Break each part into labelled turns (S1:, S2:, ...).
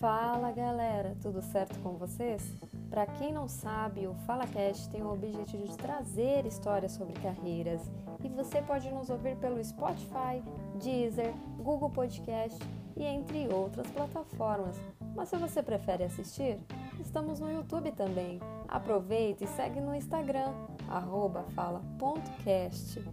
S1: Fala galera, tudo certo com vocês? Para quem não sabe, o FalaCast tem o objetivo de trazer histórias sobre carreiras e você pode nos ouvir pelo Spotify, Deezer, Google Podcast e entre outras plataformas. Mas se você prefere assistir, estamos no YouTube também. Aproveita e segue no Instagram, fala.cast.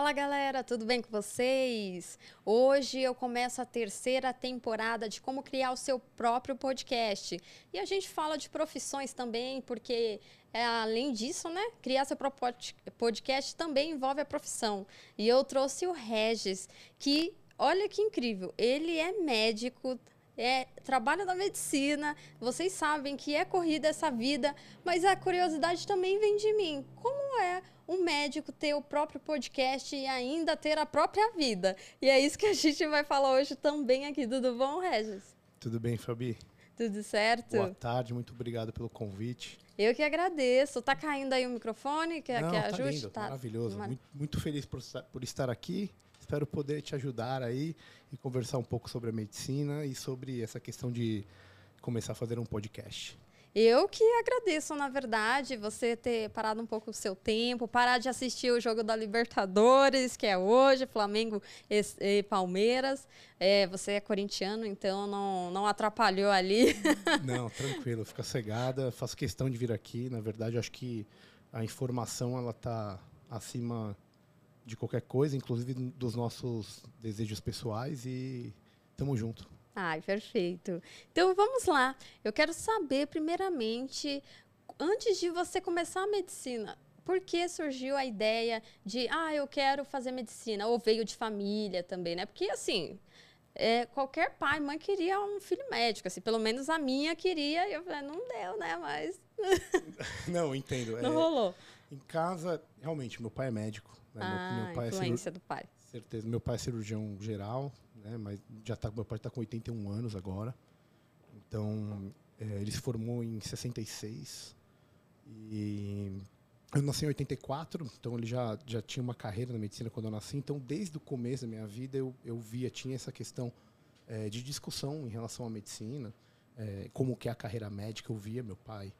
S1: Fala galera, tudo bem com vocês? Hoje eu começo a terceira temporada de como criar o seu próprio podcast. E a gente fala de profissões também, porque é, além disso, né, criar seu próprio podcast também envolve a profissão. E eu trouxe o Regis, que olha que incrível, ele é médico, é, trabalha na medicina, vocês sabem que é corrida essa vida, mas a curiosidade também vem de mim. Como é um médico ter o próprio podcast e ainda ter a própria vida? E é isso que a gente vai falar hoje também aqui. Tudo bom, Regis?
S2: Tudo bem, Fabi?
S1: Tudo certo?
S2: Boa tarde, muito obrigado pelo convite.
S1: Eu que agradeço. Tá caindo aí o microfone? Quer
S2: Não,
S1: que
S2: tá
S1: ajuste?
S2: Lindo, tá maravilhoso. Muito, muito feliz por, por estar aqui espero poder te ajudar aí e conversar um pouco sobre a medicina e sobre essa questão de começar a fazer um podcast.
S1: Eu que agradeço, na verdade, você ter parado um pouco o seu tempo, parar de assistir o jogo da Libertadores, que é hoje, Flamengo e, Palmeiras. É, você é corintiano, então não, não atrapalhou ali.
S2: Não, tranquilo, fica cegada. Faço questão de vir aqui. Na verdade, acho que a informação ela está acima de qualquer coisa, inclusive dos nossos desejos pessoais e tamo junto.
S1: Ai, perfeito. Então vamos lá. Eu quero saber, primeiramente, antes de você começar a medicina, por que surgiu a ideia de, ah, eu quero fazer medicina? Ou veio de família também, né? Porque assim. É, qualquer pai, mãe queria um filho médico, assim, pelo menos a minha queria, e eu falei, não deu, né, mas...
S2: não, entendo.
S1: Não é, rolou.
S2: Em casa, realmente, meu pai é médico,
S1: né? Ah, meu, meu pai é influência é do pai.
S2: Certeza. Meu pai é cirurgião geral, né? Mas já tá, meu pai está com 81 anos agora. Então, é, ele se formou em 66 e eu nasci em 84, então ele já, já tinha uma carreira na medicina quando eu nasci. Então, desde o começo da minha vida, eu, eu via, tinha essa questão é, de discussão em relação à medicina, é, como que é a carreira médica. Eu via meu pai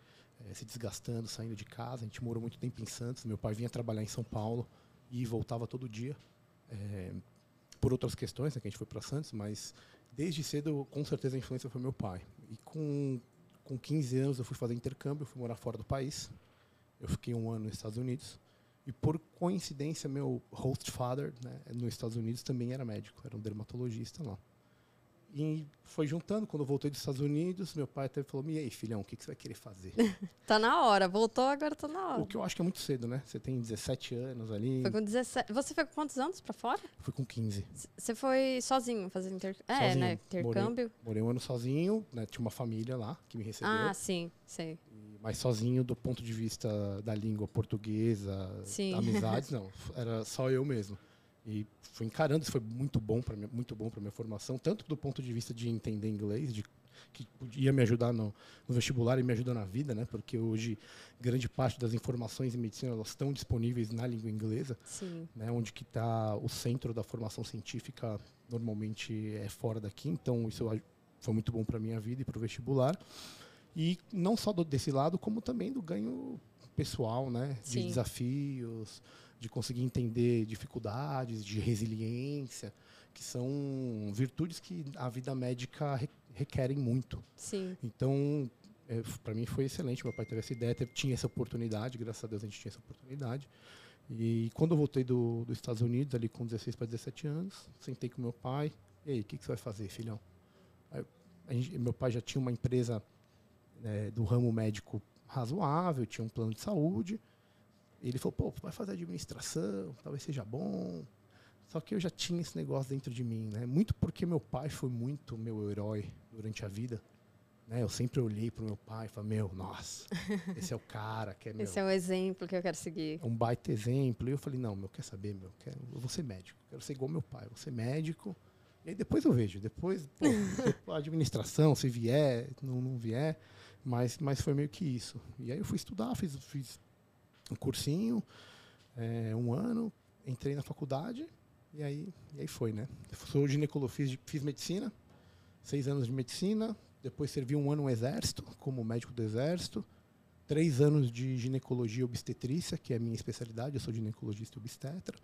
S2: é, se desgastando, saindo de casa. A gente morou muito tempo em Santos. Meu pai vinha trabalhar em São Paulo e voltava todo dia. É, por outras questões, né, que a gente foi para Santos, mas desde cedo, com certeza, a influência foi meu pai. E com, com 15 anos eu fui fazer intercâmbio, fui morar fora do país. Eu fiquei um ano nos Estados Unidos. E por coincidência, meu host father, né, nos Estados Unidos, também era médico, era um dermatologista lá. E foi juntando, quando eu voltei dos Estados Unidos, meu pai até falou: E aí, filhão, o que, que você vai querer fazer?
S1: tá na hora, voltou, agora tá na hora.
S2: O que eu acho que é muito cedo, né? Você tem 17 anos ali.
S1: Foi com 17. Você foi com quantos anos pra fora?
S2: Fui com 15.
S1: Você foi sozinho fazer intercâmbio? É, né? Intercâmbio.
S2: Morei, morei, um ano sozinho, né? Tinha uma família lá que me recebeu.
S1: Ah, sim, sei.
S2: Mas sozinho do ponto de vista da língua portuguesa, sim. amizades, não. Era só eu mesmo. E fui encarando, isso foi muito bom para muito bom para minha formação, tanto do ponto de vista de entender inglês, de que ia me ajudar no, no, vestibular e me ajuda na vida, né? Porque hoje grande parte das informações em medicina elas estão disponíveis na língua inglesa,
S1: Sim.
S2: né? Onde que está o centro da formação científica normalmente é fora daqui, então isso foi muito bom para minha vida e para o vestibular. E não só do, desse lado, como também do ganho pessoal, né? De
S1: Sim.
S2: desafios, de conseguir entender dificuldades, de resiliência, que são virtudes que a vida médica requerem muito.
S1: Sim.
S2: Então, é, para mim foi excelente. Meu pai teve essa ideia, teve, tinha essa oportunidade, graças a Deus a gente tinha essa oportunidade. E quando eu voltei do, dos Estados Unidos, ali com 16 para 17 anos, sentei com meu pai. E aí, o que, que você vai fazer, filhão? Aí, gente, meu pai já tinha uma empresa é, do ramo médico razoável, tinha um plano de saúde. Ele falou, pô, vai fazer administração, talvez seja bom. Só que eu já tinha esse negócio dentro de mim, né? Muito porque meu pai foi muito meu herói durante a vida. Né? Eu sempre olhei para o meu pai e falei, meu, nossa, esse é o cara que é meu.
S1: Esse é o exemplo que eu quero seguir.
S2: Um baita exemplo. E eu falei, não, meu, quer saber, meu, quero, eu vou ser médico. Quero ser igual meu pai, eu vou ser médico. E aí depois eu vejo, depois, pô, administração, se vier, não, não vier. Mas, mas foi meio que isso. E aí eu fui estudar, fiz, fiz um cursinho, é, um ano, entrei na faculdade e aí, e aí foi, né? Sou ginecologista, fiz, fiz medicina, seis anos de medicina, depois servi um ano no exército, como médico do exército, três anos de ginecologia obstetrícia, que é a minha especialidade, eu sou ginecologista e obstetra.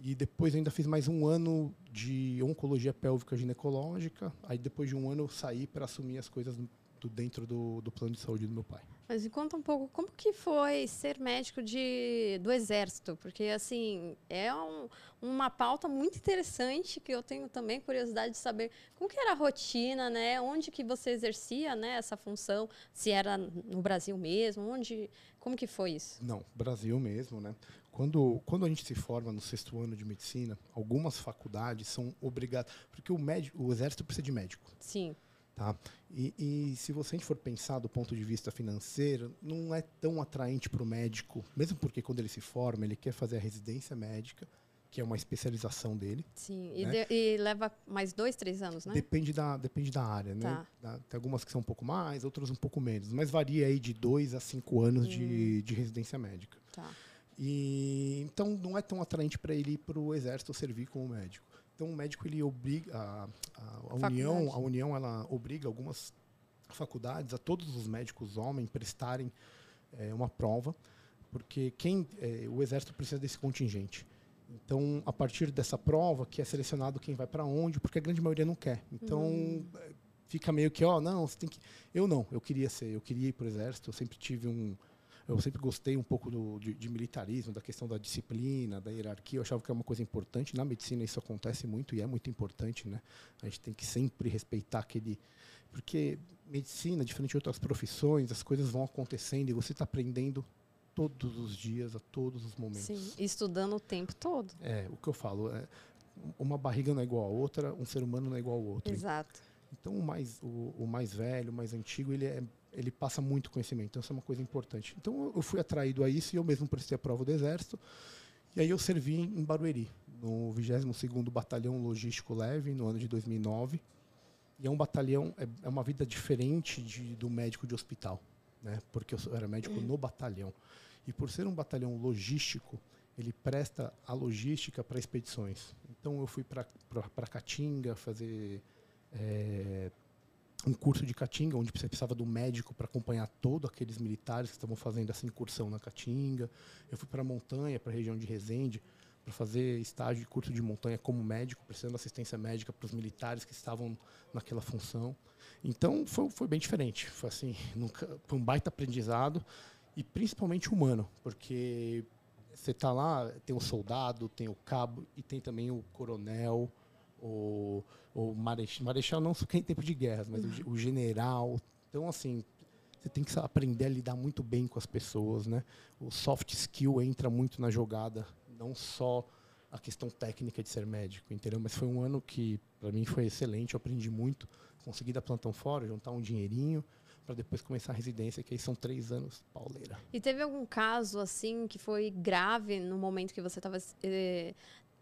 S2: E depois ainda fiz mais um ano de oncologia pélvica ginecológica. Aí depois de um ano eu saí para assumir as coisas do, dentro do, do plano de saúde do meu pai.
S1: Mas me conta um pouco, como que foi ser médico de, do Exército? Porque, assim, é um, uma pauta muito interessante que eu tenho também curiosidade de saber como que era a rotina, né? Onde que você exercia né, essa função? Se era no Brasil mesmo? Onde, como que foi isso?
S2: Não, Brasil mesmo, né? Quando, quando a gente se forma no sexto ano de medicina, algumas faculdades são obrigadas... Porque o, médico, o Exército precisa de médico.
S1: Sim.
S2: Tá? E, e, se você a gente for pensar do ponto de vista financeiro, não é tão atraente para o médico, mesmo porque quando ele se forma, ele quer fazer a residência médica, que é uma especialização dele.
S1: Sim, e, né? de, e leva mais dois, três anos, né?
S2: Depende da, depende da área, né? tá. né? Tem algumas que são um pouco mais, outras um pouco menos, mas varia aí de dois a cinco anos hum. de, de residência médica.
S1: Tá.
S2: E, então não é tão atraente para ele ir para o exército servir como médico. Então o médico ele obriga a, a, a União, a União ela obriga algumas faculdades a todos os médicos homens prestarem é, uma prova, porque quem é, o exército precisa desse contingente. Então, a partir dessa prova, que é selecionado quem vai para onde, porque a grande maioria não quer. Então, uhum. fica meio que, ó, oh, não, você tem que. Eu não, eu queria ser, eu queria ir para o exército, eu sempre tive um, eu sempre gostei um pouco do, de, de, militarismo, da questão da disciplina, da hierarquia. Eu achava que é uma coisa importante. Na medicina isso acontece muito e é muito importante, né? A gente tem que sempre respeitar aquele, porque medicina, diferente de outras profissões, as coisas vão acontecendo e você está aprendendo todos os dias, a todos os momentos.
S1: Sim, estudando o tempo todo.
S2: É, o que eu falo é uma barriga não é igual a outra, um ser humano não é igual ao outro.
S1: Exato.
S2: Então o mais, o, o mais velho, o mais antigo, ele é ele passa muito conhecimento. Então, isso é uma coisa importante. Então, eu fui atraído a isso e eu mesmo prestei a prova do Exército. E aí eu servi em Barueri, no 22º Batalhão Logístico Leve, no ano de 2009. E é um batalhão, é, é uma vida diferente de, do médico de hospital, né? porque eu era médico no batalhão. E por ser um batalhão logístico, ele presta a logística para expedições. Então eu fui para Caatinga fazer é, um curso de Caatinga, onde você precisava do médico para acompanhar todos aqueles militares que estavam fazendo essa incursão na Caatinga. Eu fui para a montanha, para a região de Resende, para fazer estágio de curso de montanha como médico, precisando de assistência médica para os militares que estavam naquela função. Então foi, foi bem diferente. Foi assim, nunca, foi um baita aprendizado e principalmente humano, porque você está lá, tem o soldado, tem o cabo e tem também o coronel, o, o marechal, marechal não só em tempo de guerra, mas o, o, general. Então, assim, você tem que aprender a lidar muito bem com as pessoas, né? O soft skill entra muito na jogada, não só a questão técnica de ser médico, entendeu? Mas foi um ano que, para mim, foi excelente, eu aprendi muito, consegui dar plantão fora, juntar um dinheirinho, para depois começar a residência, que aí são três anos pauleira.
S1: E teve algum caso assim que foi grave no momento que você estava eh,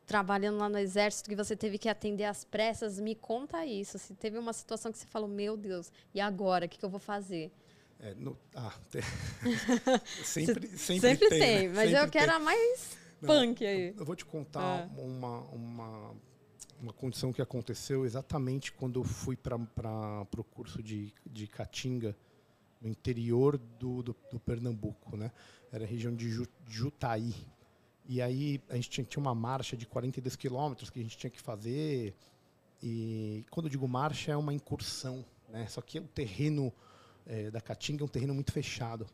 S1: trabalhando lá no exército que você teve que atender às pressas, me conta isso. Se teve uma situação que você falou, meu Deus, e agora? O que, que eu vou fazer?
S2: É, no, ah, tem. sempre,
S1: sempre, sempre tem,
S2: tem
S1: né? mas
S2: sempre
S1: eu quero a mais Não, punk aí.
S2: Eu, eu, vou te contar é. uma, uma, uma condição que aconteceu exatamente quando eu fui para o curso de, de Caatinga, no interior do, do, do Pernambuco. Né? Era a região de Jutaí, e aí a gente tinha, uma marcha de 42 quilômetros que a gente tinha que fazer. E quando eu digo marcha, é uma incursão. Né? Só que o terreno é, da Caatinga é um terreno muito fechado.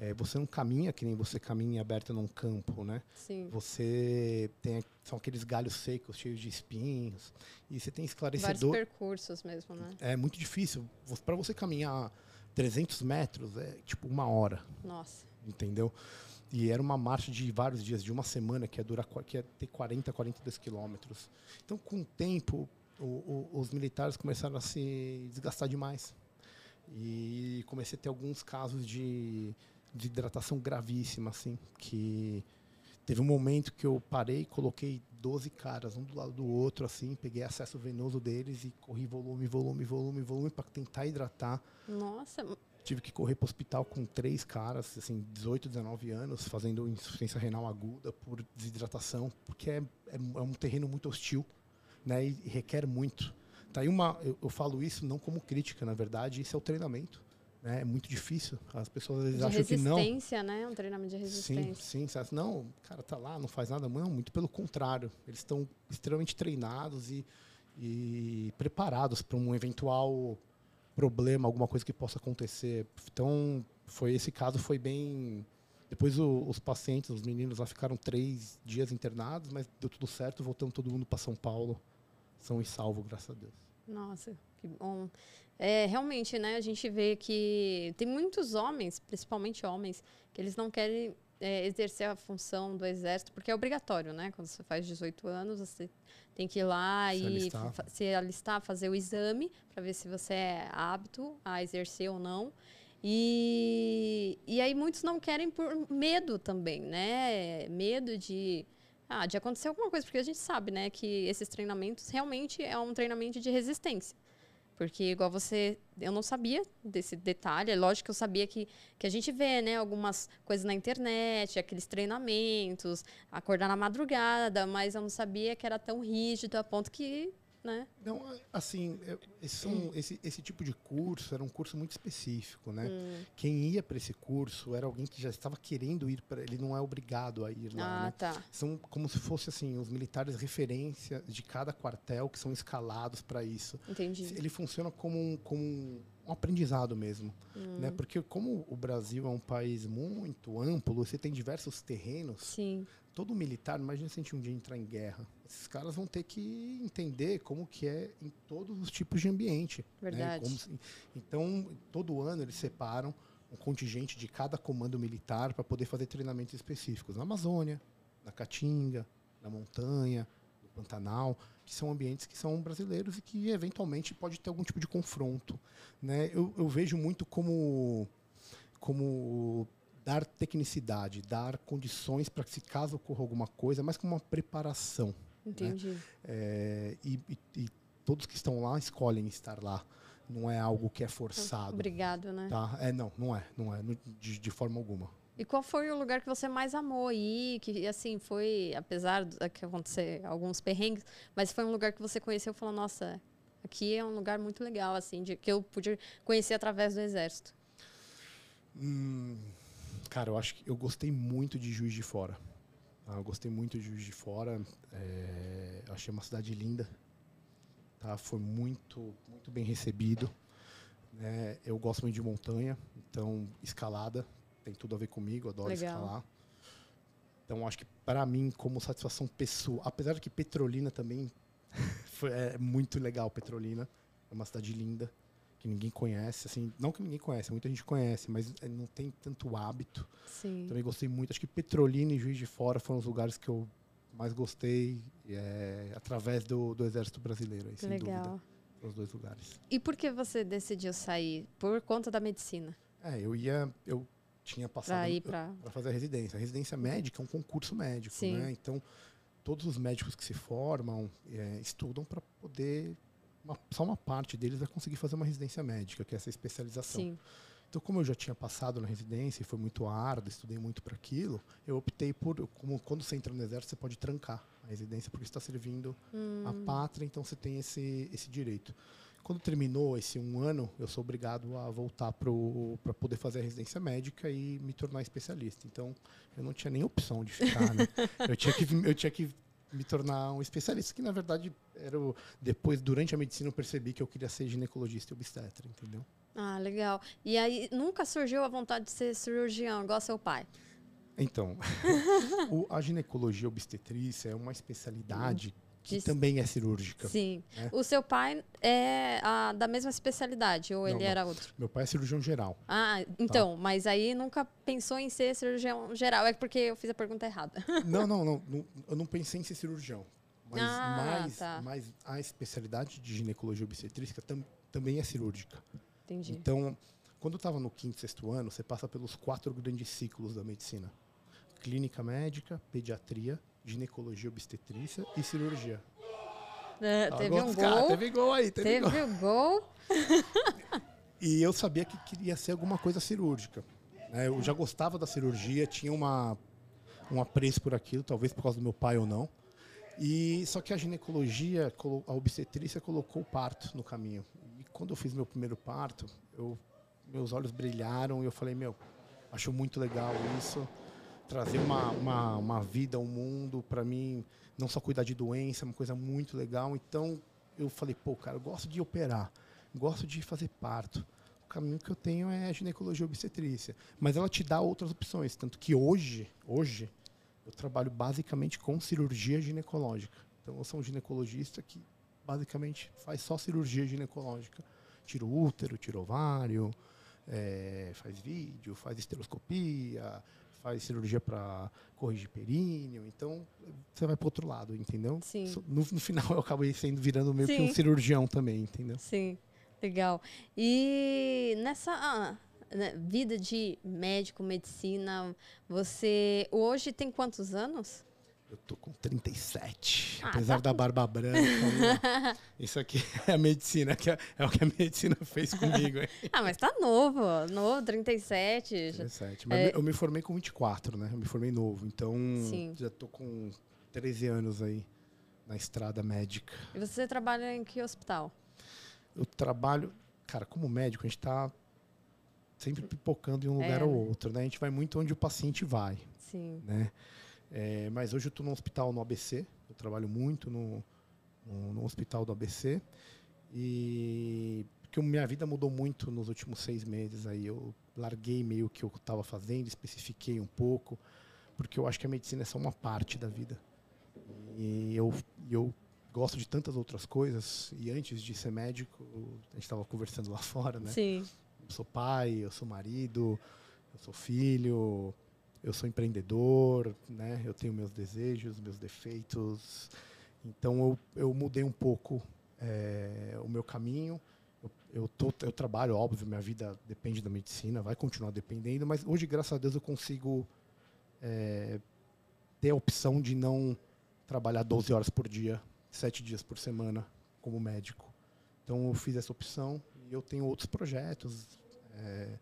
S2: É, você não caminha que nem você caminha aberto num campo, né?
S1: Sim.
S2: Você tem são aqueles galhos secos cheios de espinhos e você tem esclarecedor.
S1: Vários percursos mesmo, né?
S2: É muito difícil. Para você caminhar 300 metros é tipo uma hora.
S1: Nossa.
S2: Entendeu? E era uma marcha de vários dias, de uma semana, que ia, durar, que ia ter 40, 42 quilômetros. Então, com o tempo, o, o, os militares começaram a se desgastar demais. E comecei a ter alguns casos de, de hidratação gravíssima, assim, que teve um momento que eu parei, coloquei 12 caras, um do lado do outro, assim, peguei acesso venoso deles e corri volume, volume, volume, volume para tentar hidratar.
S1: Nossa,
S2: tive que correr para o hospital com três caras, assim, 18, 19 anos, fazendo insuficiência renal aguda por desidratação, porque é, é, é um terreno muito hostil, né, e requer muito. Tá aí uma, eu, eu, falo isso não como crítica, na verdade, isso é o treinamento. Né? É muito difícil. As pessoas vezes acham que não.
S1: Resistência, né? Um treinamento de resistência.
S2: Sim, sim. Não, o cara tá lá, não faz nada. Não, muito pelo contrário. Eles estão extremamente treinados e, e preparados para um eventual problema, alguma coisa que possa acontecer. Então, foi esse caso foi bem. Depois o, os pacientes, os meninos lá ficaram três dias internados, mas deu tudo certo, voltando todo mundo para São Paulo, são e salvo, graças a Deus.
S1: Nossa, que bom. É, realmente, né, a gente vê que tem muitos homens, principalmente homens, que eles não querem é, exercer a função do exército, porque é obrigatório, né? Quando você faz 18 anos, você tem que ir lá se e alistar. se alistar, fazer o exame para ver se você é apto a exercer ou não. E, e aí muitos não querem por medo também, né? Medo de, ah, de acontecer alguma coisa, porque a gente sabe, né, que esses treinamentos realmente é um treinamento de resistência. Porque, igual você, eu não sabia desse detalhe. É lógico que eu sabia que, que a gente vê, né, algumas coisas na internet, aqueles treinamentos, acordar na madrugada, mas eu não sabia que era tão rígido a ponto que né?
S2: Não, assim, esse, esse, esse, tipo de curso era um curso muito específico, né? Hum. Quem ia para esse curso era alguém que já estava querendo ir para, ele não é obrigado a ir lá. Ah, né?
S1: tá.
S2: São como se fosse assim os militares referência de cada quartel que são escalados para isso.
S1: Entendi.
S2: Ele funciona como um, como um aprendizado mesmo, hum. né? Porque como o Brasil é um país muito amplo, você tem diversos terrenos.
S1: Sim
S2: todo militar, imagina se a gente um dia entrar em guerra. Esses caras vão ter que entender como que é em todos os tipos de ambiente.
S1: Né? Verdade.
S2: Né? Se, então, todo ano eles separam um contingente de cada comando militar para poder fazer treinamentos específicos. Na Amazônia, na Caatinga, na montanha, no Pantanal, que são ambientes que são brasileiros e que eventualmente pode ter algum tipo de confronto. Né? Eu, eu vejo muito como como dar tecnicidade, dar condições para que se caso ocorra alguma coisa, mas com uma preparação. Né?
S1: Entendi. Né?
S2: É, e, e, e, todos que estão lá escolhem estar lá. Não é algo que é forçado.
S1: Obrigado, né?
S2: Tá? É, não, não é, não é, de, de forma alguma.
S1: E qual foi o lugar que você mais amou aí? Que, assim, foi, apesar de que acontecer alguns perrengues, mas foi um lugar que você conheceu e falou, nossa, aqui é um lugar muito legal, assim, de, que eu pude conhecer através do Exército.
S2: Hum, Cara, eu acho que eu gostei muito de Juiz de Fora. Ah, eu gostei muito de Juiz de Fora. É, achei uma cidade linda. Tá? Foi muito, muito bem recebido. Né? Eu gosto muito de montanha, então escalada tem tudo a ver comigo. Adoro Legal. escalar. Então acho que para mim, como satisfação pessoal, apesar de que Petrolina também foi, é muito legal, Petrolina é uma cidade linda que ninguém conhece, assim, não que ninguém conhece, muita gente conhece, mas eh, não tem tanto hábito.
S1: Sim.
S2: Também gostei muito. Acho que Petrolina e Juiz de Fora foram os lugares que eu mais gostei é, através do, do Exército Brasileiro, aí, sem Legal. dúvida. Os dois lugares.
S1: E por que você decidiu sair? Por conta da medicina?
S2: É, eu ia, eu tinha passado para fazer a residência. A residência médica é um concurso médico, Sim. né? Então todos os médicos que se formam é, estudam para poder uma, só uma parte deles vai conseguir fazer uma residência médica, que é essa especialização.
S1: Sim.
S2: Então, como eu já tinha passado na residência e foi muito árduo, estudei muito para aquilo, eu optei por, como quando você entra no exército, você pode trancar a residência porque está servindo hum. a pátria, então você tem esse, esse direito. Quando terminou esse um ano, eu sou obrigado a voltar para poder fazer a residência médica e me tornar especialista. Então, eu não tinha nem opção de ficar. Né? eu, tinha que, eu tinha que me tornar um especialista, que na verdade era o, depois, durante a medicina, eu percebi que eu queria ser ginecologista e obstetra, entendeu?
S1: Ah, legal. E aí nunca surgiu a vontade de ser cirurgião, igual seu pai?
S2: Então, o, a ginecologia obstetrícia é uma especialidade que
S1: De-
S2: também é cirúrgica.
S1: Sim.
S2: né?
S1: O seu pai é a, da mesma especialidade ou
S2: Não,
S1: ele
S2: não.
S1: era outro?
S2: Meu pai é cirurgião geral.
S1: Ah, então, mas aí nunca pensou em ser cirurgião geral. É porque eu fiz a pergunta errada.
S2: não, não, não, não, Eu não pensei em ser cirurgião. Mas,
S1: Ah,
S2: mais,
S1: tá.
S2: mais a especialidade de ginecologia obstetrícia tam- também é cirúrgica.
S1: Entendi.
S2: Então, quando eu estava no quinto, sexto ano, você passa pelos quatro grandes ciclos da medicina: clínica médica, pediatria, ginecologia obstetrícia e cirurgia.
S1: É, teve
S2: gol
S1: um gol.
S2: Teve gol aí, teve, gol.
S1: Teve o gol.
S2: E eu sabia que queria ser alguma coisa cirúrgica. né? Eu já gostava da cirurgia, tinha uma, um apreço por aquilo, talvez por causa do meu pai ou não. E só que a ginecologia, colo- a obstetrícia colocou o parto no caminho. E quando eu fiz meu primeiro parto, eu, meus olhos brilharam e eu falei, meu, acho muito legal isso. Trazer uma, uma, uma vida ao mundo, para mim, não só cuidar de doença, é uma coisa muito legal. Então eu falei, pô, cara, eu gosto de operar, gosto de fazer parto. O caminho que eu tenho é ginecologia obstetrícia. Mas ela te dá outras opções. Tanto que hoje, hoje, eu trabalho basicamente com cirurgia ginecológica. Então eu sou um ginecologista que basicamente faz só cirurgia ginecológica. Tira útero, tira ovário, eh, faz vídeo, faz esteroscopia, faz cirurgia para corrigir períneo. Então você vai para outro lado, entendeu?
S1: Sim.
S2: No, no final eu acabei sendo virando meio que um
S1: Sim.
S2: cirurgião também, entendeu?
S1: Sim, legal. E nessa ah, né, vida de médico, medicina, você hoje tem quantos anos?
S2: Eu tô com 37.
S1: Ah,
S2: apesar
S1: tá
S2: da barba branca. Isso aqui é a medicina, que é, é o que a medicina fez comigo. Hein?
S1: Ah, mas tá novo, novo, 37. já-
S2: 37. Mas
S1: É.
S2: eu me formei com 24, né? Eu me formei novo. Então,
S1: Sim.
S2: já tô com 13 anos aí na estrada médica.
S1: E você trabalha em que hospital?
S2: Eu trabalho, cara, como médico, a gente tá sempre pipocando em um lugar
S1: É,
S2: ou outro, né? A gente vai muito onde o paciente vai.
S1: Sim.
S2: né? É, mas hoje eu estou no hospital no ABC, eu trabalho muito no, no, no hospital do ABC e porque minha vida mudou muito nos últimos seis meses aí. Eu larguei meio que eu estava fazendo, especifiquei um pouco porque eu acho que a medicina é só uma parte da vida. E eu eu gosto de tantas outras coisas. E antes de ser médico a gente estava conversando lá fora, né?
S1: Sim.
S2: Eu sou pai, eu sou marido, eu sou filho, eu sou empreendedor, né? Eu tenho meus desejos, meus defeitos. Então eu, eu mudei um pouco eh, o meu caminho. Eu, eu, tô, eu trabalho, óbvio, minha vida depende da medicina, vai continuar dependendo, mas hoje, graças a Deus, eu consigo eh, ter a opção de não trabalhar 12 horas por dia, 7 dias por semana como médico. Então eu fiz essa opção e eu tenho outros projetos. eh,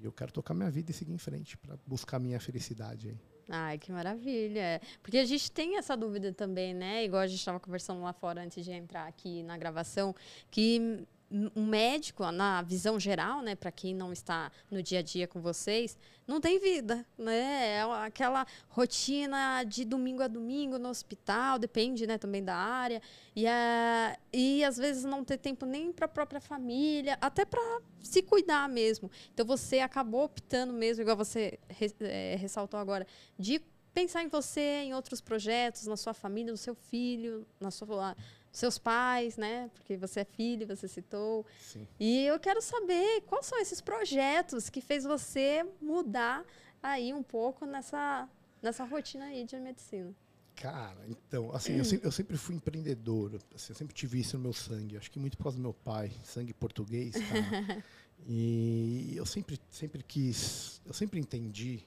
S2: e eu quero tocar minha vida e seguir em frente para buscar minha felicidade aí.
S1: Ai, que maravilha. Porque a gente tem essa dúvida também, né? Igual a gente estava conversando lá fora antes de entrar aqui na gravação, que um médico, na visão geral, né, para quem não está no dia a dia com vocês, não tem vida, né? É aquela rotina de domingo a domingo no hospital, depende, né, também da área, e, a, e às vezes não ter tempo nem para a própria família, até para se cuidar mesmo. Então você acabou optando mesmo, igual você eh, ressaltou agora, de pensar em você, em outros projetos, na sua família, no seu filho, na sua seus pais, né? Porque você é filho, você citou.
S2: Sim.
S1: E eu quero saber quais são esses projetos que fez você mudar aí um pouco nessa, nessa rotina aí de medicina.
S2: Cara, então, assim, eu, sempre, eu sempre fui empreendedor, assim, eu sempre tive isso no meu sangue, acho que muito por causa do meu pai, sangue português, cara. e eu sempre, sempre quis, eu sempre entendi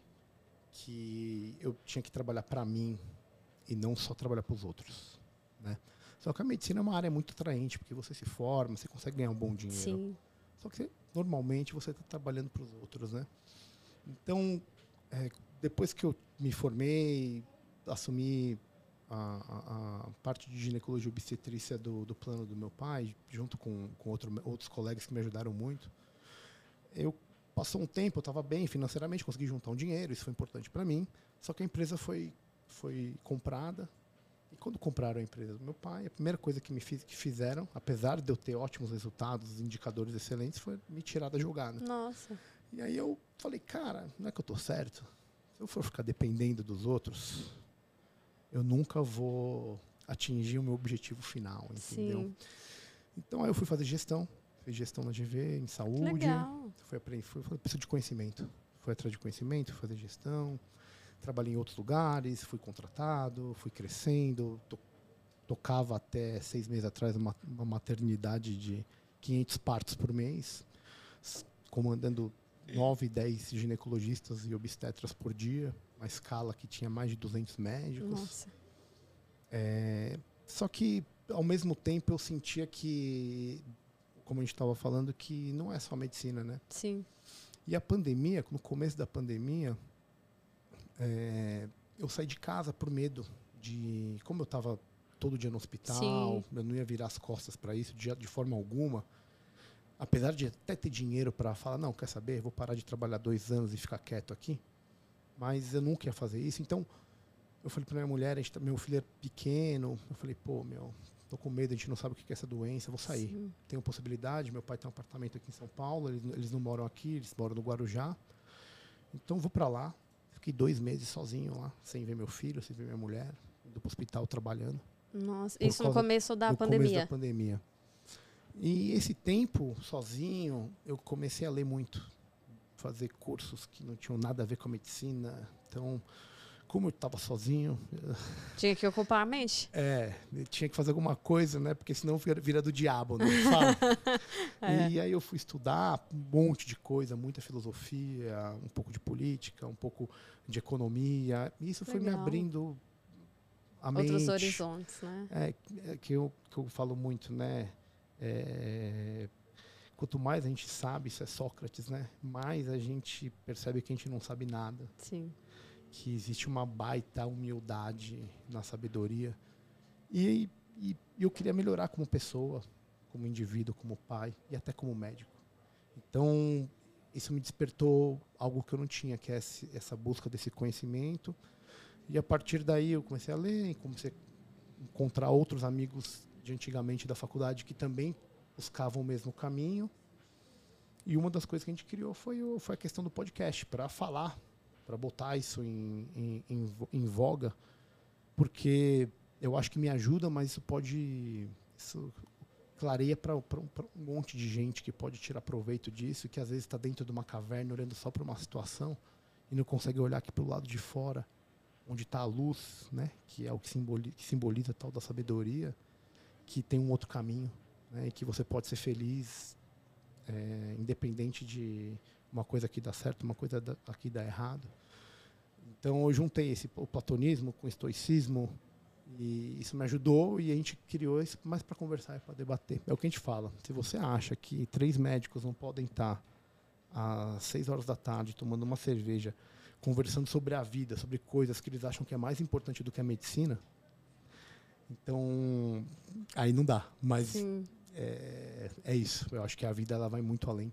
S2: que eu tinha que trabalhar para mim e não só trabalhar para os outros, né? Só que a medicina é uma área muito atraente, porque você se forma, você consegue ganhar um bom dinheiro.
S1: Sim.
S2: Só que você- normalmente você está trabalhando para os outros, né? Então, é, depois que eu me formei, assumi a, a- a parte de ginecologia e obstetrícia do, do plano do meu pai, junto com, com outro- outros colegas que me ajudaram muito, eu passou um tempo, eu estava bem financeiramente, consegui juntar um dinheiro, isso foi importante para mim. Só que a empresa foi, foi comprada. Quando compraram a empresa do meu pai, a primeira coisa que me fiz, que fizeram, apesar de eu ter ótimos resultados, indicadores excelentes, foi me tirar da jogada.
S1: Nossa.
S2: E aí eu falei, cara, não é que eu tô certo? Se eu for ficar dependendo dos outros, eu nunca vou atingir o meu objetivo final, entendeu?
S1: Sim.
S2: Então aí eu fui fazer gestão, fiz gestão na GV, em saúde.
S1: Legal.
S2: Fui aprender, fui preciso de conhecimento. Fui atrás de conhecimento, fui fazer gestão, trabalhei em outros lugares, fui contratado, fui crescendo, to, tocava até seis meses atrás uma, uma maternidade de 500 partos por mês, comandando 9, 10 ginecologistas e obstetras por dia, uma escala que tinha mais de 200 médicos.
S1: Nossa.
S2: É, só que, ao mesmo tempo, eu sentia que, como a gente estava falando, que não é só medicina, né?
S1: Sim.
S2: E a pandemia, no começo da pandemia, é, eu saí de casa por medo de. Como eu estava todo dia no hospital,
S1: Sim.
S2: eu não ia virar as costas para isso de, de forma alguma. Apesar de até ter dinheiro para falar, não, quer saber, vou parar de trabalhar dois anos e ficar quieto aqui. Mas eu nunca ia fazer isso. Então, eu falei para minha mulher, gente tá- meu filho é pequeno. Eu falei, pô, meu, tô com medo, a gente não sabe o que é essa doença, vou sair
S1: Sim.
S2: tenho possibilidade. Meu pai tem um apartamento aqui em São Paulo, eles, eles não moram aqui, eles moram no Guarujá. Então vou para lá. Fiquei dois meses sozinho lá, sem ver meu filho, sem ver minha mulher, indo para o hospital trabalhando.
S1: Nossa. Isso no começo da
S2: no
S1: pandemia.
S2: começo da pandemia. E esse tempo, sozinho, eu comecei a ler muito. Fazer cursos que não tinham nada a ver com a medicina. Então, como eu estava sozinho,
S1: Tinha que ocupar a mente.
S2: é, tinha que fazer alguma coisa, né? Porque senão vira, vira do diabo, né? Fala.
S1: É.
S2: E aí eu fui estudar um monte de coisa, muita filosofia, um pouco de política, um pouco de economia. E isso foi me
S1: Legal.
S2: abrindo a
S1: Outros
S2: mente.
S1: horizontes, né?
S2: É, é que, eu, que eu falo muito, né? É, quanto mais a gente sabe, isso é Sócrates, né? Mais a gente percebe que a gente não sabe nada
S1: Sim.
S2: Que existe uma baita humildade na sabedoria. E, e eu queria melhorar como pessoa, como indivíduo, como pai e até como médico. Então, isso me despertou algo que eu não tinha, que é esse, essa busca desse conhecimento. E a partir daí eu comecei a ler, e comecei a encontrar outros amigos de antigamente da faculdade que também buscavam o mesmo caminho. E uma das coisas que a gente criou foi, foi a questão do podcast, para falar para botar isso em, em, em, vo- em voga, porque eu acho que me ajuda, mas isso pode. Isso clareia para um monte de gente que pode tirar proveito disso, que às vezes está dentro de uma caverna olhando só para uma situação e não consegue olhar aqui para o lado de fora, onde está a luz, né, que é o que simboliza, que simboliza tal da sabedoria, que tem um outro caminho, né, e que você pode ser feliz, é, independente de uma coisa aqui dá certo, uma coisa aqui dá errado. Então eu juntei esse o platonismo com o estoicismo e isso me ajudou e a gente criou isso mais para conversar e para debater. É o que a gente fala. Se você acha que três médicos não podem estar às seis horas da tarde tomando uma cerveja, conversando sobre a vida, sobre coisas que eles acham que é mais importante do que a medicina, então aí não dá. Mas é, é isso. Eu acho que a vida ela vai muito além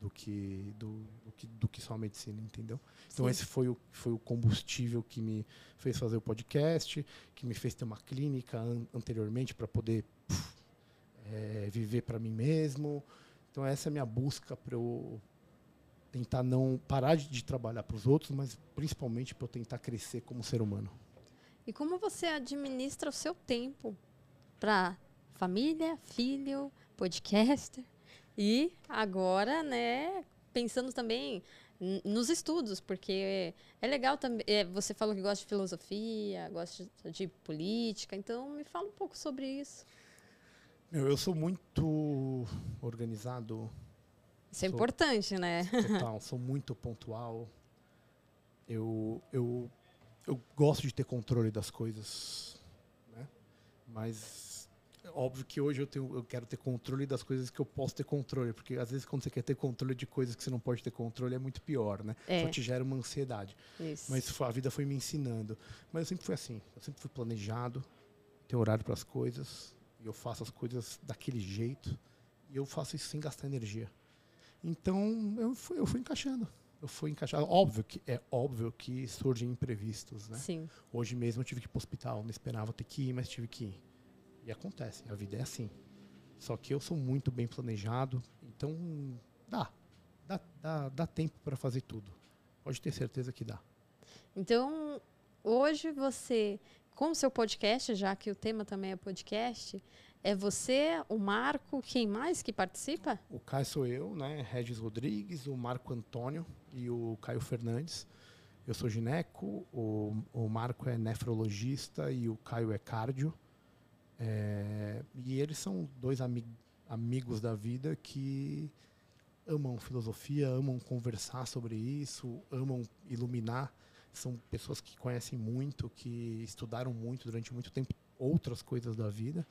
S2: do que do, do que do que só a medicina, entendeu? Então
S1: Sim.
S2: esse foi o foi o combustível que me fez fazer o podcast, que me fez ter uma clínica an- anteriormente para poder puf, é, viver para mim mesmo. Então essa é a minha busca para eu tentar não parar de, de trabalhar para os outros, mas principalmente para eu tentar crescer como ser humano.
S1: E como você administra o seu tempo para família, filho, podcaster e agora, né, pensando também nos estudos, porque é legal também. é, você falou que gosta de filosofia, gosta de, de política, então me fala um pouco sobre isso.
S2: Meu, eu sou muito organizado,
S1: Isso é
S2: Sou-
S1: importante, né?
S2: total, sou muito pontual. Eu, eu, eu gosto de ter controle das coisas, né? Mas óbvio que hoje eu, tenho, eu quero ter controle das coisas que eu posso ter controle, porque às vezes quando você quer ter controle de coisas que você não pode ter controle é muito pior, né?
S1: É.
S2: Só te gera uma ansiedade.
S1: Isso.
S2: Mas a vida foi me ensinando. Mas eu sempre fui assim, eu sempre fui planejado, tenho horário para as coisas, e eu faço as coisas daquele jeito, e eu faço isso sem gastar energia. Então, eu fui, eu fui encaixando. Eu fui encaixando. Óbvio que é óbvio que surgem imprevistos, né?
S1: Sim.
S2: Hoje mesmo eu tive que ir para o hospital, não esperava ter que ir, mas tive que ir. E acontece, a vida é assim. Só que eu sou muito bem planejado, então dá. Dá, dá, dá tempo para fazer tudo. Pode ter certeza que dá.
S1: Então, hoje você com o seu podcast, já que o tema também é podcast. É você, o Marco, quem mais que participa?
S2: O Caio sou eu, né? Regis Rodrigues, o Marco Antônio e o Caio Fernandes. Eu sou gineco, o, o Marco é nefrologista e o Caio é cardio. É, e eles são dois ami amigos da vida que amam filosofia, amam conversar sobre isso, amam iluminar. São pessoas que conhecem muito, que estudaram muito durante muito tempo outras coisas da vida.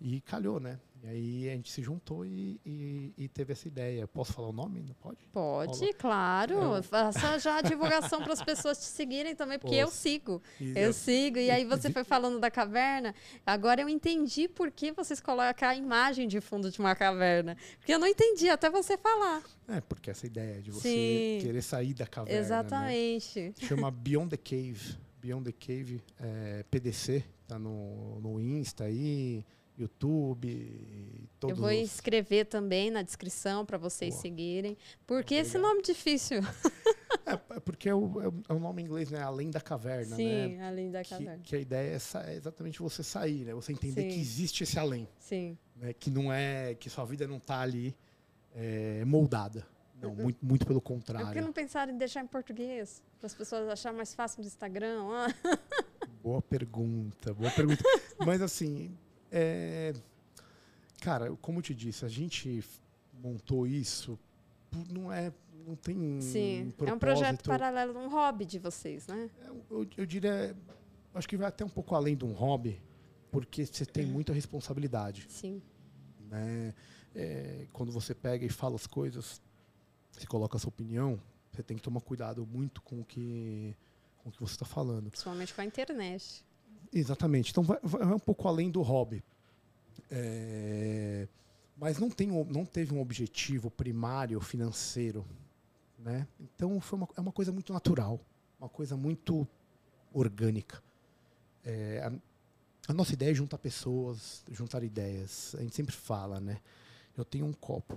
S2: E calhou, né? E aí a gente se juntou e, e, e teve essa ideia. Posso falar o nome? Não pode?
S1: Pode, claro. É. Faça já a divulgação para as pessoas te seguirem também, porque eu sigo. Eu sigo. E aí você foi falando da caverna. Agora eu entendi por que vocês colocam a imagem de fundo de uma caverna. Porque eu não entendi até você falar.
S2: É, porque essa ideia de você Sim. querer sair da caverna. Né?
S1: Exatamente. Né?
S2: Chama Beyond the Cave. Beyond the Cave, é, PDC, tá no, no Insta aí. YouTube,
S1: todos Eu vou escrever também na descrição para vocês Boa. seguirem. Por que esse nome difícil?
S2: é, é porque é o, é o, nome em inglês, né? Além da caverna,
S1: Sim, né? além da caverna.
S2: Que, a ideia é, é, exatamente você sair, né? Você entender Sim. que existe esse além.
S1: Sim.
S2: Né? Que não é... Que sua vida não está ali é, moldada. Não, muito, muito pelo contrário. Por
S1: que não pensaram em deixar em português? Para as pessoas acharem mais fácil no Instagram?
S2: boa pergunta, boa pergunta. Mas assim, é, cara, como eu te disse, a gente montou isso, não é, não tem
S1: Sim,
S2: um
S1: é um projeto paralelo, um hobby de vocês, né?
S2: É, eu, eu diria, acho que vai até um pouco além de um hobby, porque você tem muita responsabilidade.
S1: Sim.
S2: Né? É, quando você pega e fala as coisas, você coloca a sua opinião, você tem que tomar cuidado muito com o que, com o que você está falando.
S1: Principalmente com a internet.
S2: Exatamente. Então vai, vai um pouco além do hobby. É, mas não, tem, não teve um objetivo primário financeiro. Né? Então foi uma, é uma coisa muito natural, uma coisa muito orgânica. É, a, a, nossa ideia é juntar pessoas, juntar ideias. A gente sempre fala, né? Eu tenho um copo,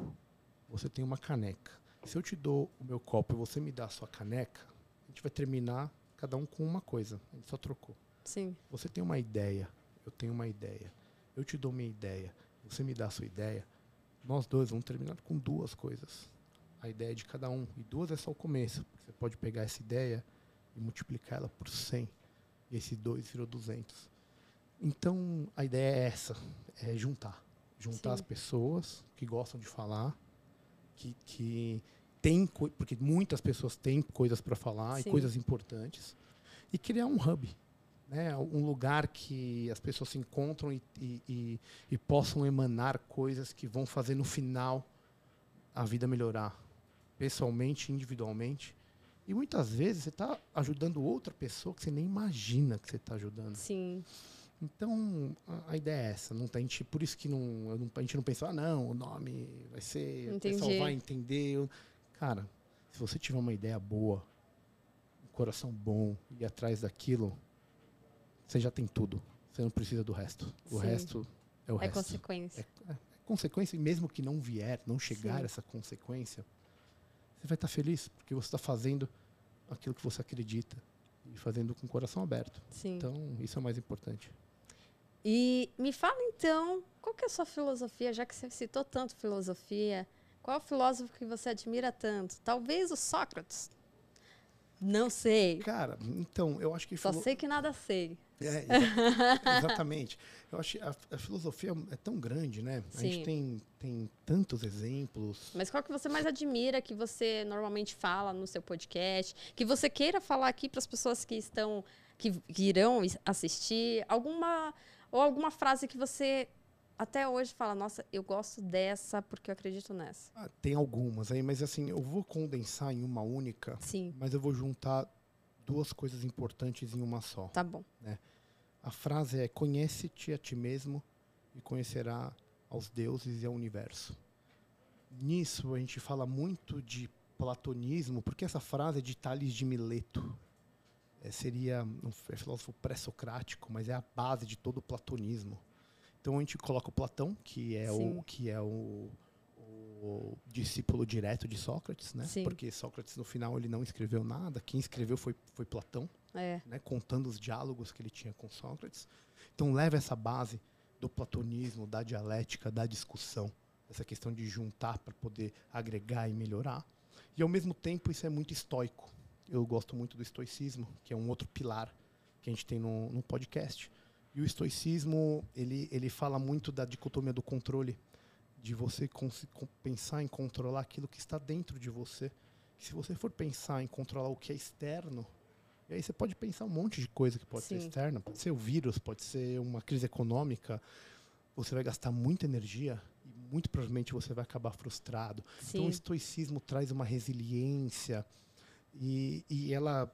S2: você tem uma caneca. Se eu te dou o meu copo e você me dá a sua caneca, a gente vai terminar cada um com uma coisa. A gente só trocou.
S1: Sim.
S2: Você tem uma ideia, eu tenho uma ideia. Eu te dou minha ideia, você me dá a sua ideia. Nós dois vamos terminar com duas coisas. A ideia de cada um. E duas é só o começo. Você pode pegar essa ideia e multiplicar ela por 100. E esse dois virou 200. Então, a ideia é essa. É juntar. Juntar Sim. as pessoas que gostam de falar, que, que tem... Porque muitas pessoas têm coisas para falar Sim. e coisas importantes. E criar um hub né, um lugar que as pessoas se encontram e, e, e, e, possam emanar coisas que vão fazer no final a vida melhorar, pessoalmente, individualmente. E muitas vezes você está ajudando outra pessoa que você nem imagina que você está ajudando.
S1: Sim.
S2: Então, a, a, ideia é essa. Não tem, gente, por isso que não, a gente não pensou, ah, não, o nome vai ser, Entendi. o pessoal vai entender. Cara, se você tiver uma ideia boa, um coração bom e atrás daquilo, você já tem tudo. Você não precisa do resto. O Sim. resto é o
S1: é
S2: resto.
S1: Consequência.
S2: É, é consequência. E mesmo que não vier, não chegar Sim. essa consequência, você vai estar feliz, porque você está fazendo aquilo que você acredita e fazendo com o coração aberto.
S1: Sim.
S2: Então, isso é o mais importante.
S1: E me fala então, qual que é a sua filosofia, já que você citou tanto filosofia, qual é o filósofo que você admira tanto? Talvez o Sócrates. Não sei.
S2: Cara, então, eu acho que.
S1: Só filo... sei que nada sei.
S2: É, exatamente. Eu acho que a, a, filosofia é tão grande, né? Sim. A gente tem, tem tantos exemplos.
S1: Mas qual que você mais admira que você normalmente fala no seu podcast? Que você queira falar aqui para as pessoas que estão que, que irão assistir? Alguma ou alguma frase que você até hoje fala, nossa, eu gosto dessa porque eu acredito nessa?
S2: Ah, tem algumas aí, mas assim, eu vou condensar em uma única.
S1: Sim.
S2: Mas eu vou juntar duas coisas importantes em uma só.
S1: Tá bom.
S2: Né? A frase é: conhece-te a ti mesmo e conhecerá aos deuses e ao universo. Nisso a gente fala muito de platonismo, porque essa frase é de Tales de Mileto. É, seria um filósofo pré-socrático, mas é a base de todo o platonismo. Então a gente coloca o Platão, que é o que é o, o, discípulo direto de Sócrates, né?
S1: Sim.
S2: Porque Sócrates no final ele não escreveu nada, quem escreveu foi foi Platão.
S1: é.
S2: né, contando os diálogos que ele tinha com Sócrates. Então leva essa base do platonismo, da dialética, da discussão, essa questão de juntar para poder agregar e melhorar. E ao mesmo tempo isso é muito estoico. Eu gosto muito do estoicismo, que é um outro pilar que a gente tem no, no podcast. E o estoicismo ele ele fala muito da dicotomia do controle, de você pensar em controlar aquilo que está dentro de você. Que se você for pensar em controlar o que é externo, e aí você pode pensar um monte de coisa que pode Sim. ser externa, pode ser o vírus, pode ser uma crise econômica. Você vai gastar muita energia e muito provavelmente você vai acabar frustrado. Sim. Então o estoicismo traz uma resiliência e, e ela,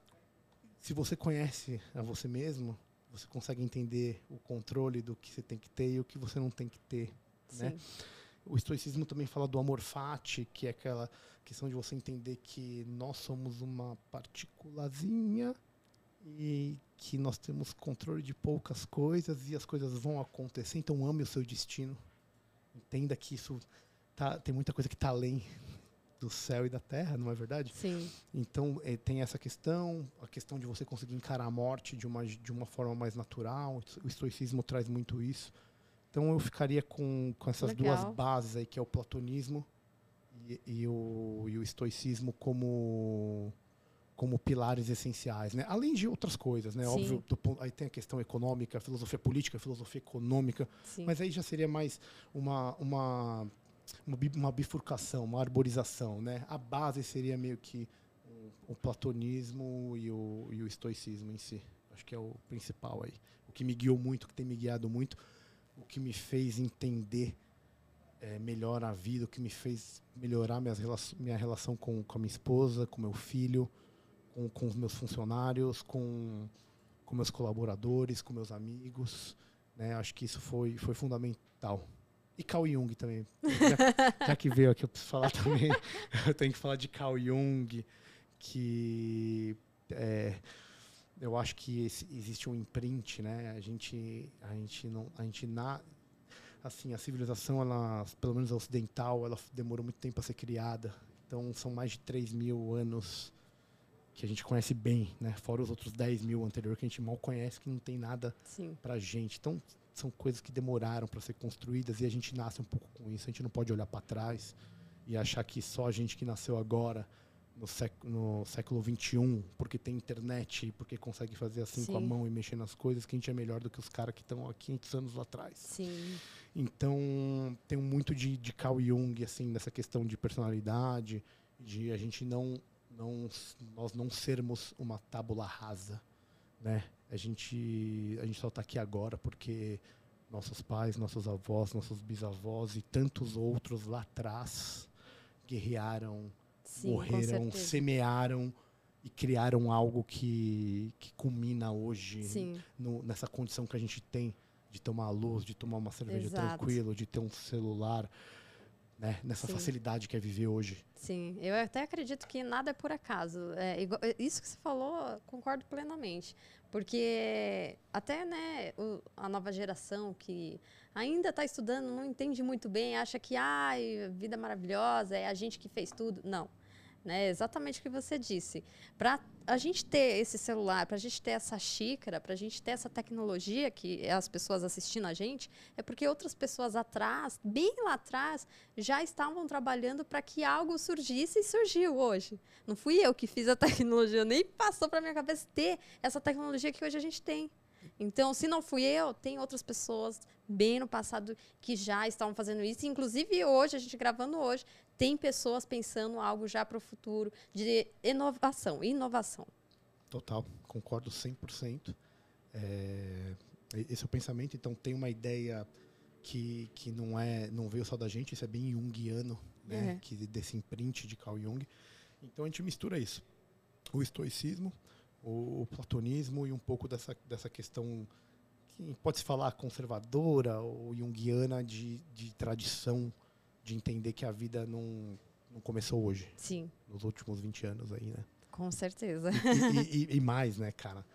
S2: se você conhece a você mesmo, você consegue entender o controle do que você tem que ter e o que você não tem que ter, né? Sim. né? O estoicismo também fala do amor fati, que é aquela questão de você entender que nós somos uma partículazinha e que nós temos controle de poucas coisas e as coisas vão acontecer. Então ame o seu destino. Entenda que isso tá, tem muita coisa que está além do céu e da terra, não é verdade?
S1: Sim.
S2: Então é, tem essa questão, a questão de você conseguir encarar a morte de uma de uma forma mais natural. O estoicismo traz muito isso. Então eu ficaria com, com essas Legal. duas bases aí, que é o platonismo e, e, o, e o estoicismo como como pilares essenciais, né? Além de outras coisas, né? Sim. Óbvio, do, aí tem a questão econômica, filosofia política, filosofia econômica, Sim. mas aí já seria mais uma, uma uma bifurcação, uma arborização, né? A base seria meio que o, o platonismo e o, e o estoicismo em si. Acho que é o principal aí. O que me guiou muito, o que tem me guiado muito o que me fez entender é, melhor a vida, o que me fez melhorar minhas minha relação com, com a minha esposa, com meu filho, com, com os meus funcionários, com, com meus colaboradores, com meus amigos. Né? Acho que isso foi, foi fundamental. E Carl Jung também. Já, já que veio aqui, eu preciso falar também. eu tenho que falar de Carl Jung, que é, eu acho que esse, existe um imprint, né? A gente, a gente não, a gente na, assim, a civilização, ela, pelo menos a ocidental, ela demorou muito tempo a ser criada. Então, são mais de 3 mil anos que a gente conhece bem, né? Fora os outros 10 mil anteriores que a gente mal conhece, que não tem nada pra gente. Então, são coisas que demoraram para ser construídas e a gente nasce um pouco com isso. A gente não pode olhar para trás e achar que só a gente que nasceu agora no século, no século 21, porque tem internet, porque consegue fazer assim Sim. com a mão e mexer nas coisas, que a gente é melhor do que os caras que estão há 500 anos lá atrás.
S1: Sim.
S2: Então, tem muito de, de Carl Jung, assim, nessa questão de personalidade, de a gente não, não, nós não sermos uma tábula rasa, né? A gente, a gente só está aqui agora porque nossos pais, nossos avós, nossos bisavós e tantos outros lá atrás guerrearam, Sim, morreram, semearam e criaram algo que, que culmina hoje no, nessa condição que a gente tem de tomar luz, de tomar uma cerveja Exato. tranquilo, de ter um celular, né? nessa Sim. facilidade que é viver hoje.
S1: Sim, eu até acredito que nada é por acaso. É, é isso que você falou, concordo plenamente. Porque até né, o, a nova geração que ainda está estudando, não entende muito bem, acha que ah, vida maravilhosa, é a gente que fez tudo. Não né? Exatamente o que você disse. Para a gente ter esse celular, para a gente ter essa xícara, para a gente ter essa tecnologia que as pessoas assistindo a gente, é porque outras pessoas atrás, bem lá atrás, já estavam trabalhando para que algo surgisse e surgiu hoje. Não fui eu que fiz a tecnologia, nem passou para minha cabeça ter essa tecnologia que hoje a gente tem. Então, se não fui eu, tem outras pessoas bem no passado que já estavam fazendo isso. Inclusive, hoje, a gente gravando hoje, tem pessoas pensando algo já para o futuro de inovação, inovação.
S2: Total, concordo 100%. É, esse é o pensamento, então tem uma ideia que, que não é não veio só da gente, isso é bem junguiano, né? É. Que desse imprint de Carl Jung. Então a gente mistura isso. O estoicismo, o, o platonismo e um pouco dessa, dessa questão que pode se falar conservadora ou junguiana de, de tradição, de entender que a vida não, não começou hoje.
S1: Sim.
S2: Nos últimos 20 anos aí, né?
S1: Com certeza.
S2: E, e, e mais, né, cara?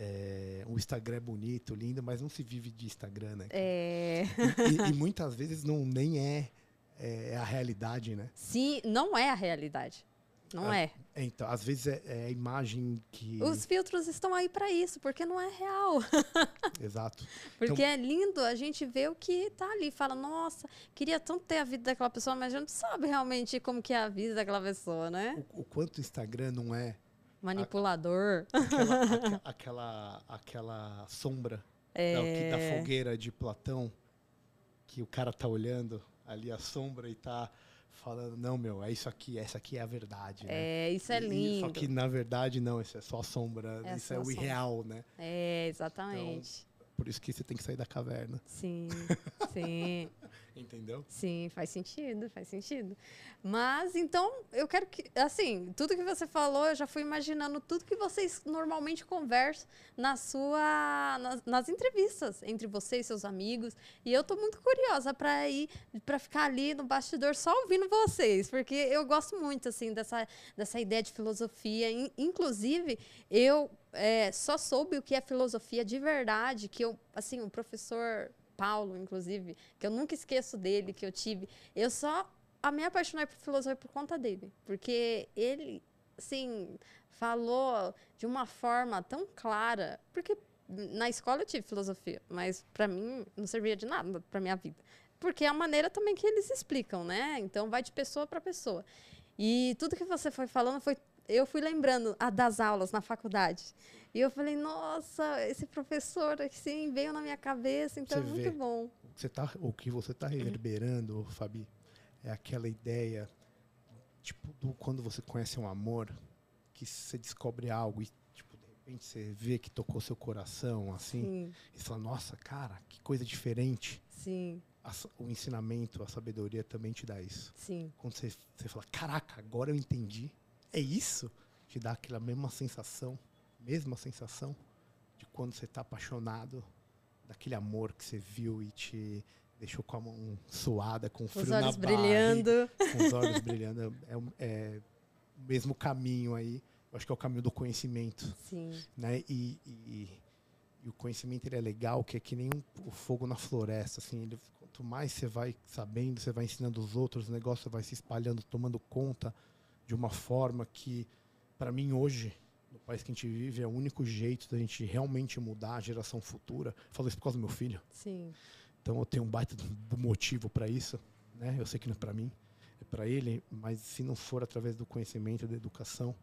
S2: É, o Instagram é bonito, lindo, mas não se vive de Instagram, né?
S1: É.
S2: E, e, muitas vezes não nem é, é, a realidade, né?
S1: Sim, não é a realidade. Não é?
S2: é então, às vezes é, é, a imagem que.
S1: Os filtros estão aí para isso, porque não é real.
S2: Exato.
S1: porque então... é lindo a gente ver o que tá ali. Fala, nossa, queria tanto ter a vida daquela pessoa, mas a gente não sabe realmente como que é a vida daquela pessoa, né?
S2: O, o quanto o Instagram não é.
S1: Manipulador.
S2: A, aquela, aquela, aquela, sombra é... da, da fogueira de Platão, que o cara tá olhando ali a sombra e tá falando, não, meu, é isso aqui, essa aqui é a verdade. Né?
S1: É, isso é lindo.
S2: só que, na verdade, não, isso é só a sombra, é isso é o irreal, né?
S1: É, exatamente.
S2: Então, por isso que você tem que sair da caverna.
S1: Sim, sim.
S2: Entendeu?
S1: Sim, faz sentido, faz sentido. Mas então, eu quero que, assim, tudo que você falou, eu já fui imaginando tudo que vocês normalmente conversam na sua, nas, nas entrevistas entre você e seus amigos. E eu tô muito curiosa para ir, para ficar ali no bastidor só ouvindo vocês, porque eu gosto muito, assim, dessa, dessa ideia de filosofia. Inclusive, eu é, só soube o que é filosofia de verdade, que eu, assim, o professor Paulo, inclusive, que eu nunca esqueço dele, que eu tive. Eu só a me apaixonei por filosofia por conta dele, porque ele, assim, falou de uma forma tão clara, porque na escola eu tive filosofia, mas para mim não servia de nada para minha vida, porque é a maneira também que eles explicam, né? Então vai de pessoa para pessoa. E tudo que você foi falando foi eu fui lembrando a, das aulas na faculdade. E eu falei, nossa, esse professor assim veio na minha cabeça, então você é muito bom.
S2: Você tá, o que você está reverberando, Fabi, é aquela ideia, tipo, do quando você conhece um amor, que você descobre algo e, tipo, de repente você vê que tocou seu coração, assim, Sim. e você fala, nossa, cara, que coisa diferente.
S1: Sim.
S2: A, o ensinamento, a sabedoria também te dá isso.
S1: Sim.
S2: Quando você, você fala, caraca, agora eu entendi. É isso? Te dá aquela mesma sensação mesma sensação de quando você está apaixonado, daquele amor que você viu e te deixou com a mão suada, com frio os olhos na brilhando. com os olhos brilhando. É, é, o mesmo caminho aí. Eu acho que é o caminho do conhecimento.
S1: Sim.
S2: Né? E, e, e o conhecimento ele é legal, que é que nem o fogo na floresta. Assim, ele, quanto mais você vai sabendo, você vai ensinando os outros, o negócio vai se espalhando, tomando conta de uma forma que, para mim, hoje, no país que a gente vive, é o único jeito da gente realmente mudar a geração futura. Eu falo isso por causa do meu filho.
S1: Sim.
S2: Então eu tenho um baita motivo para isso, né? Eu sei que não é para mim, é para ele, mas se não for através do conhecimento, da educação,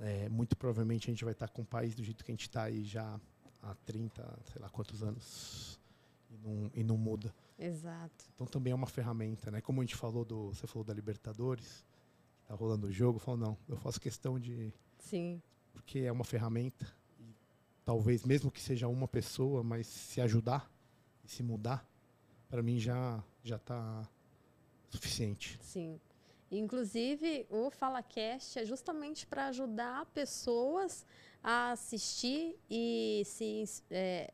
S2: é, muito provavelmente a gente vai estar com o país do jeito que a gente está aí já há 30, sei lá quantos anos e não, e não muda.
S1: Exato.
S2: Então também é uma ferramenta, né? Como a gente falou do, você falou da Libertadores, tá rolando o jogo, falou não, eu faço questão de
S1: Sim.
S2: Porque é uma ferramenta. E talvez, mesmo que seja uma pessoa, mas se ajudar e se mudar, para mim já já está suficiente.
S1: Sim. Inclusive, o FalaCast é justamente para ajudar pessoas a assistir e se, é,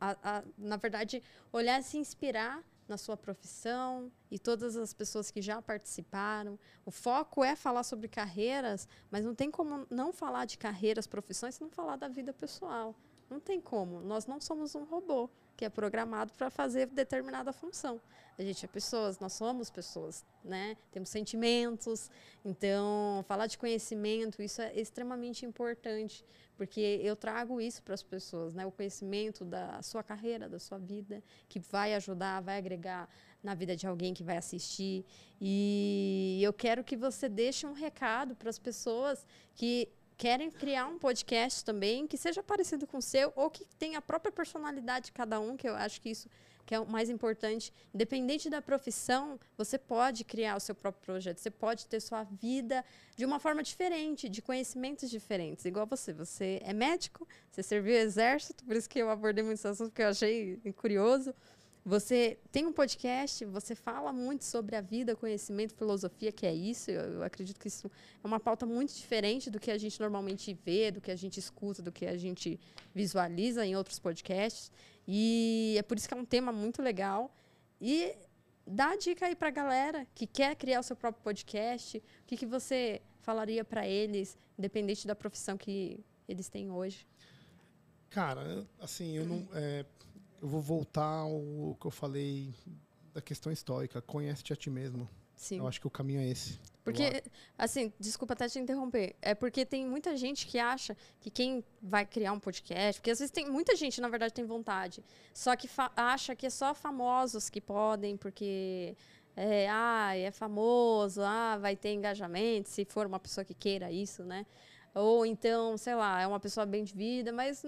S1: a, a, na verdade, olhar e se inspirar na sua profissão e todas as pessoas que já participaram. O foco é falar sobre carreiras, mas não tem como não falar de carreiras, profissões, se não falar da vida pessoal. Não tem como. Nós não somos um robô que é programado para fazer determinada função. A gente é pessoas, nós somos pessoas, né? Temos sentimentos. Então, falar de conhecimento, isso é extremamente importante, porque eu trago isso para as pessoas, né? O conhecimento da sua carreira, da sua vida, que vai ajudar, vai agregar na vida de alguém que vai assistir. E eu quero que você deixe um recado para as pessoas que querem criar um podcast também que seja parecido com o seu ou que tenha a própria personalidade de cada um, que eu acho que isso que é o mais importante. Independente da profissão, você pode criar o seu próprio projeto, você pode ter sua vida de uma forma diferente, de conhecimentos diferentes. Igual você, você é médico, você serviu o exército, por isso que eu abordei muitos assuntos que eu achei curioso. Você tem um podcast, você fala muito sobre a vida, conhecimento, filosofia, que é isso. Eu, eu, acredito que isso é uma pauta muito diferente do que a gente normalmente vê, do que a gente escuta, do que a gente visualiza em outros podcasts. E é por isso que é um tema muito legal. E dá dica aí para a galera que quer criar o seu próprio podcast. O que, que você falaria para eles, independente da profissão que eles têm hoje?
S2: Cara, assim, eu não. É eu vou voltar ao que eu falei da questão estoica. Conhece-te a ti mesmo.
S1: Sim.
S2: Eu acho que o caminho é esse.
S1: Porque, assim, desculpa até te interromper. É porque tem muita gente que acha que quem vai criar um podcast, porque às vezes tem muita gente, na verdade, tem vontade, só que acha que é só famosos que podem, porque é, ah, é famoso, ah, vai ter engajamento, se for uma pessoa que queira isso, né? Ou então, sei lá, é uma pessoa bem de vida, mas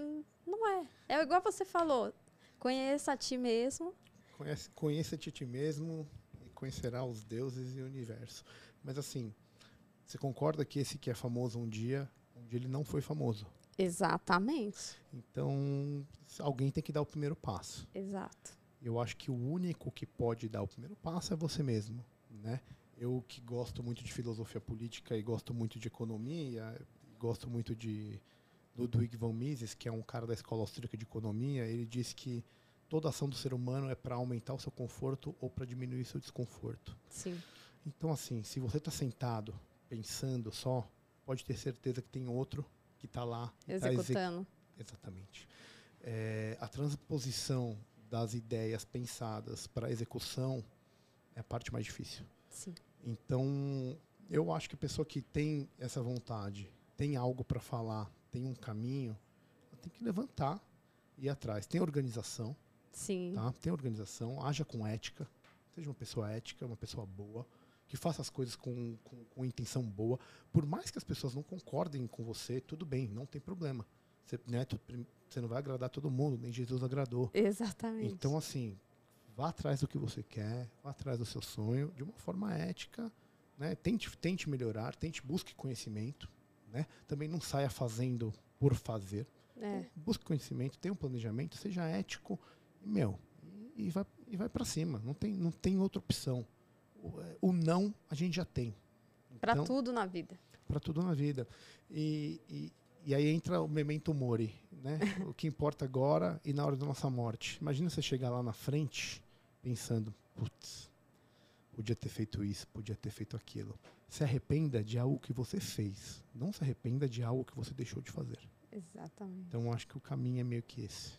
S1: não é. É igual você falou, conheça a ti mesmo.
S2: Conhece, conheça-te a ti mesmo e conhecerá os deuses e o universo. Mas assim, você concorda que esse que é famoso um dia, um dia ele não foi famoso?
S1: Exatamente.
S2: Então, alguém tem que dar o primeiro passo.
S1: Exato.
S2: Eu acho que o único que pode dar o primeiro passo é você mesmo, né? Eu que gosto muito de filosofia política e gosto muito de economia, gosto muito de Ludwig von Mises, que é um cara da escola austríaca de economia, ele diz que toda ação do ser humano é para aumentar o seu conforto ou para diminuir seu desconforto.
S1: Sim.
S2: Então, assim, se você está sentado pensando só, pode ter certeza que tem outro que está lá.
S1: Executando. Tá
S2: Exatamente. É, a transposição das ideias pensadas para execução é a parte mais difícil.
S1: Sim.
S2: Então, eu acho que a pessoa que tem essa vontade, tem algo para falar, tem um caminho, tem que levantar e ir atrás. Tem organização.
S1: Sim.
S2: Tá? Tem organização, haja com ética, seja uma pessoa ética, uma pessoa boa que faça as coisas com, com, com, intenção boa. Por mais que as pessoas não concordem com você, tudo bem, não tem problema. Você, né, você não vai agradar todo mundo, nem Jesus agradou.
S1: Exatamente.
S2: Então, assim, vá atrás do que você quer, vá atrás do seu sonho, de uma forma ética. Né? Tente, tente melhorar, tente busque conhecimento. Né? Também não saia fazendo por fazer.
S1: É. Então,
S2: busque conhecimento, tenha um planejamento, seja ético, e, meu, e, vai, e vai para cima. Não tem, não tem outra opção o não a gente já tem.
S1: Então, para tudo na vida.
S2: Para tudo na vida. E, e, e, aí entra o memento mori, né? o que importa agora e na hora da nossa morte. Imagina você chegar lá na frente pensando, putz, podia ter feito isso, podia ter feito aquilo. Se arrependa de algo que você fez, não se arrependa de algo que você deixou de fazer.
S1: Exatamente.
S2: Então acho que o caminho é meio que esse.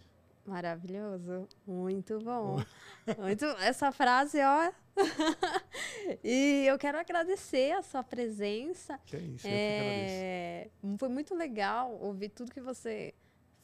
S1: Maravilhoso, muito bom. muito essa frase, ó. e eu quero agradecer a sua presença.
S2: Que é isso, é...
S1: Foi muito legal ouvir tudo que você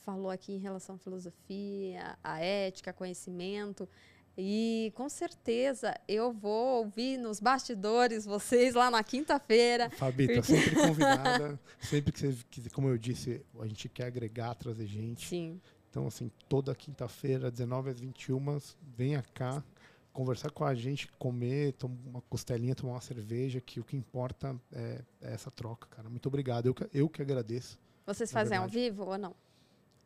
S1: falou aqui em relação à filosofia, à ética, conhecimento. E com certeza eu vou ouvir nos bastidores vocês lá na quinta-feira.
S2: Fabi, tá sempre convidada. sempre que você quiser, como eu disse, a gente quer agregar, trazer gente.
S1: Sim.
S2: Então, assim, toda quinta-feira, 19 às 21, venha cá conversar com a gente, comer, tomar uma costelinha, tomar uma cerveja, que o que importa é, é essa troca, cara. Muito obrigado. Eu, eu que agradeço.
S1: Vocês fazem ao vivo ou não?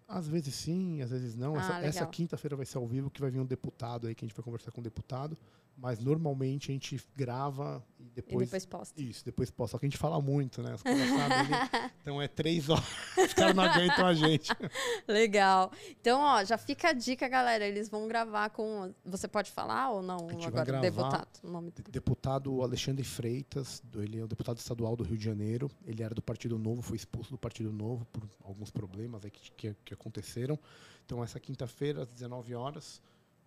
S2: Às vezes sim, às vezes não. Ah, essa, essa quinta-feira vai ser ao vivo, que vai vir um deputado aí, que a gente vai conversar com o um deputado. Mas normalmente a gente grava e depois. E
S1: depois posta.
S2: Isso, depois posta. Só que a gente fala muito, né? Os caras sabem, então é três horas. Os caras não aguentam a gente.
S1: Legal. Então, ó, já fica a dica, galera. Eles vão gravar com. Você pode falar ou não? Agora, deputado. Nome
S2: do... Deputado Alexandre Freitas, ele é o deputado estadual do Rio de Janeiro. Ele era do Partido Novo, foi expulso do Partido Novo por alguns problemas que, que, que aconteceram. Então, essa quinta-feira, às 19 horas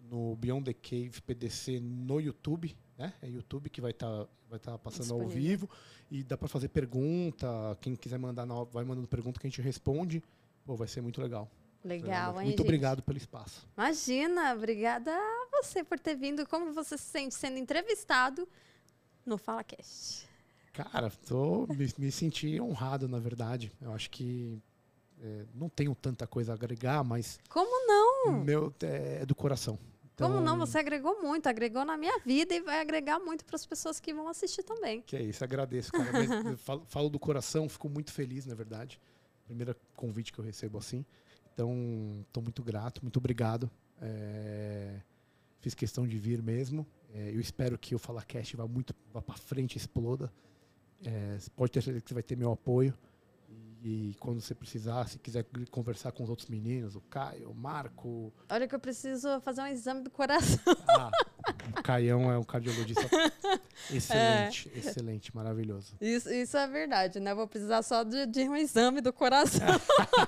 S2: no Beyond the Cave PDC no YouTube, né? É YouTube que vai estar tá, vai tá passando ao vivo e dá para fazer pergunta. Quem quiser mandar, vai mandando pergunta que a gente responde. Pô, vai ser muito legal.
S1: Legal,
S2: hein,
S1: Muito
S2: gente? obrigado pelo espaço.
S1: Imagina, obrigada a você por ter vindo. Como você se sente sendo entrevistado no FalaCast?
S2: Cara, tô, me, me senti honrado, na verdade. Eu acho que é, não tenho tanta coisa a agregar, mas.
S1: Como não?
S2: Meu é, é do coração.
S1: Então, Como não? Você agregou muito, agregou na minha vida e vai agregar muito para as pessoas que vão assistir também.
S2: Que é isso, agradeço, cara. falo, falo, do coração, fico muito feliz, na verdade. Primeiro convite que eu recebo assim. Então, estou muito grato, muito obrigado. É, fiz questão de vir mesmo. É, eu espero que o FalaCast vá muito vá para frente, exploda. É, pode ter certeza que você vai ter meu apoio. E quando você precisar, se quiser conversar com os outros meninos, o Caio, o Marco.
S1: Olha que eu preciso fazer um exame do coração.
S2: Ah, o Caião é um cardiologista excelente, é. excelente, maravilhoso.
S1: Isso, isso é verdade, né? Vou precisar só de, de um exame do coração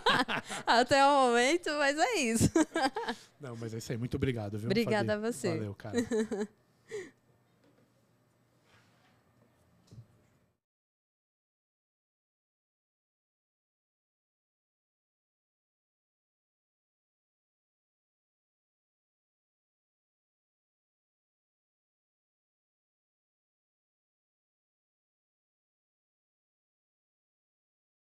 S1: até o momento, mas é isso.
S2: Não, mas é isso aí. Muito obrigado, viu?
S1: Obrigada Fabi? a você.
S2: Valeu, cara.